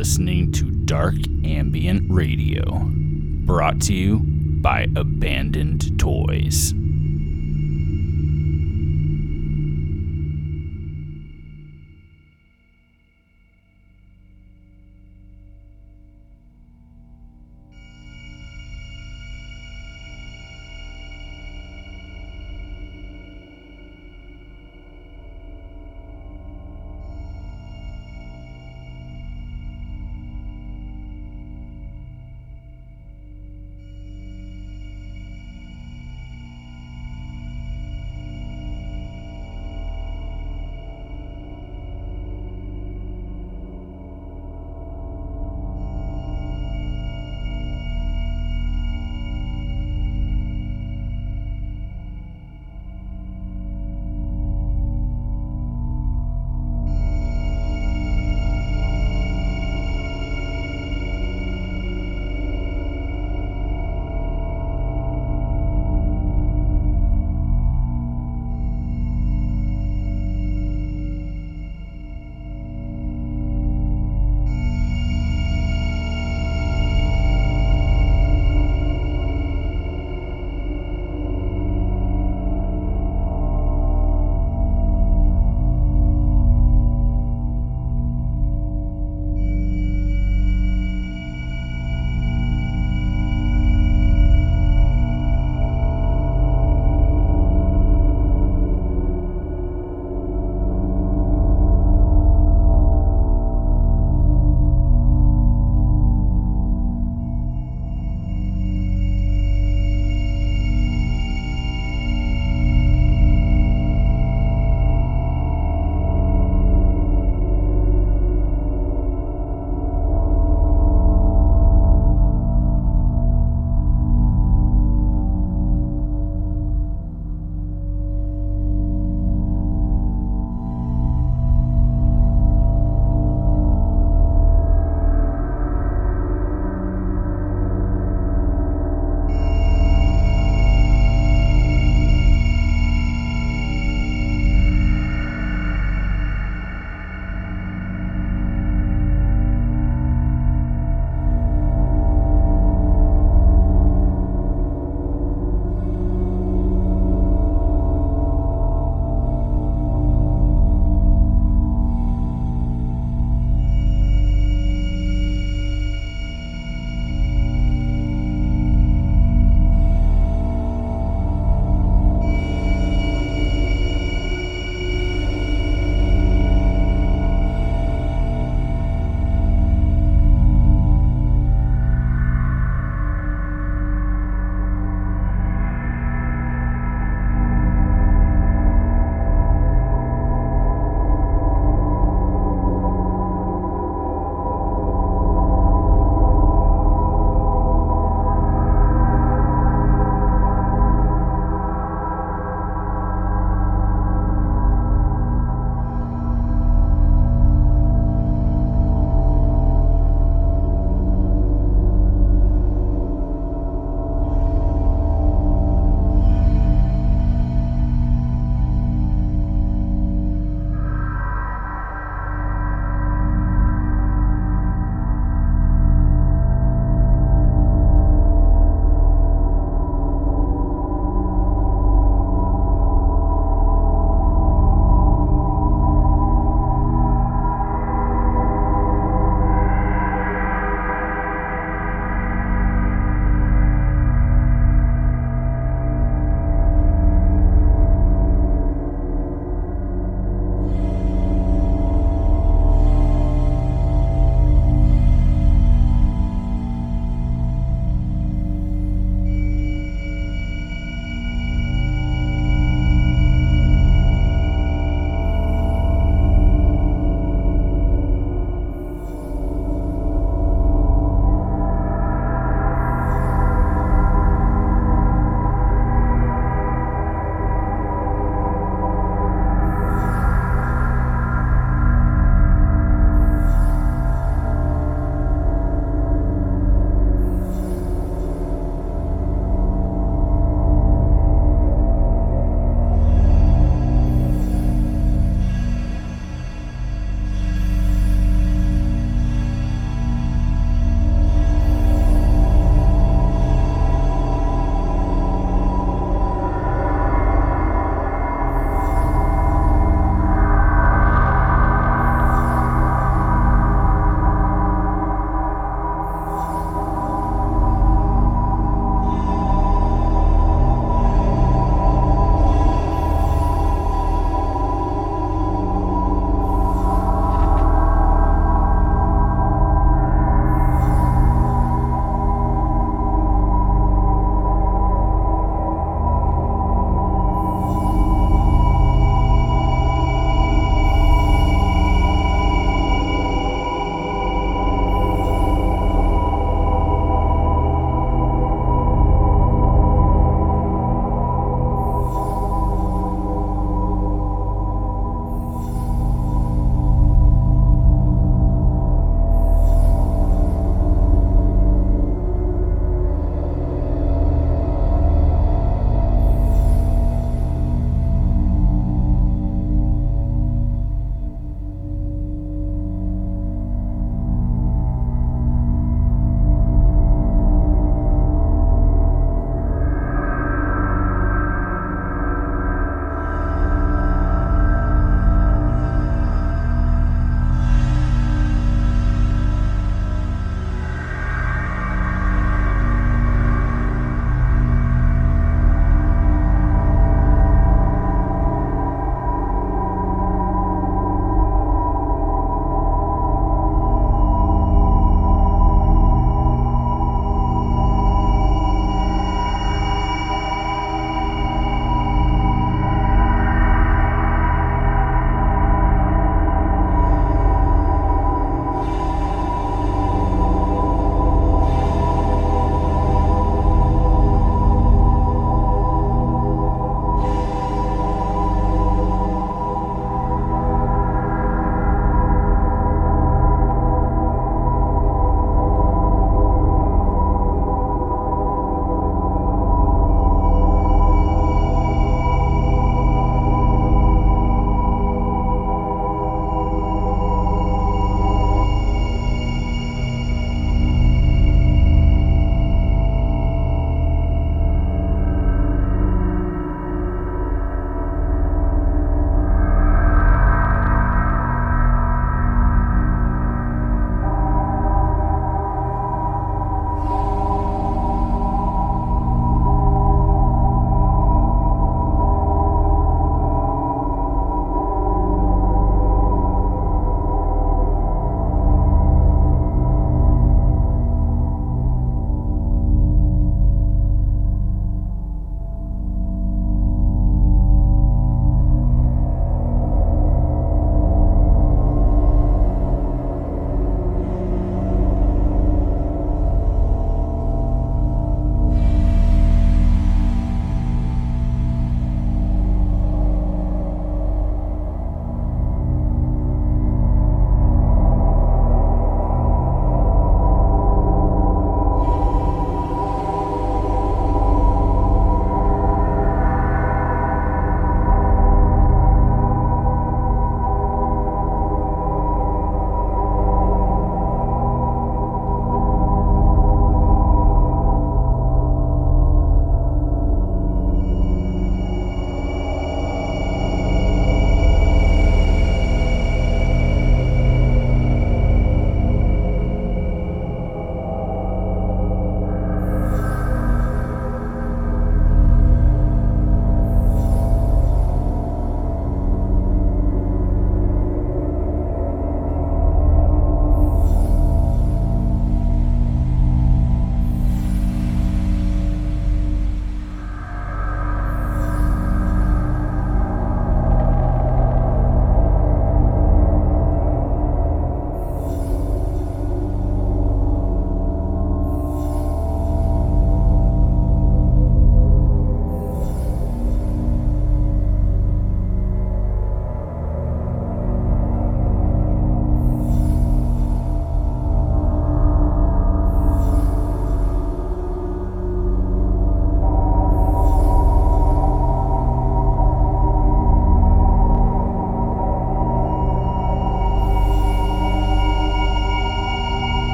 listening to Dark Ambient Radio, brought to you by Abandoned Toys.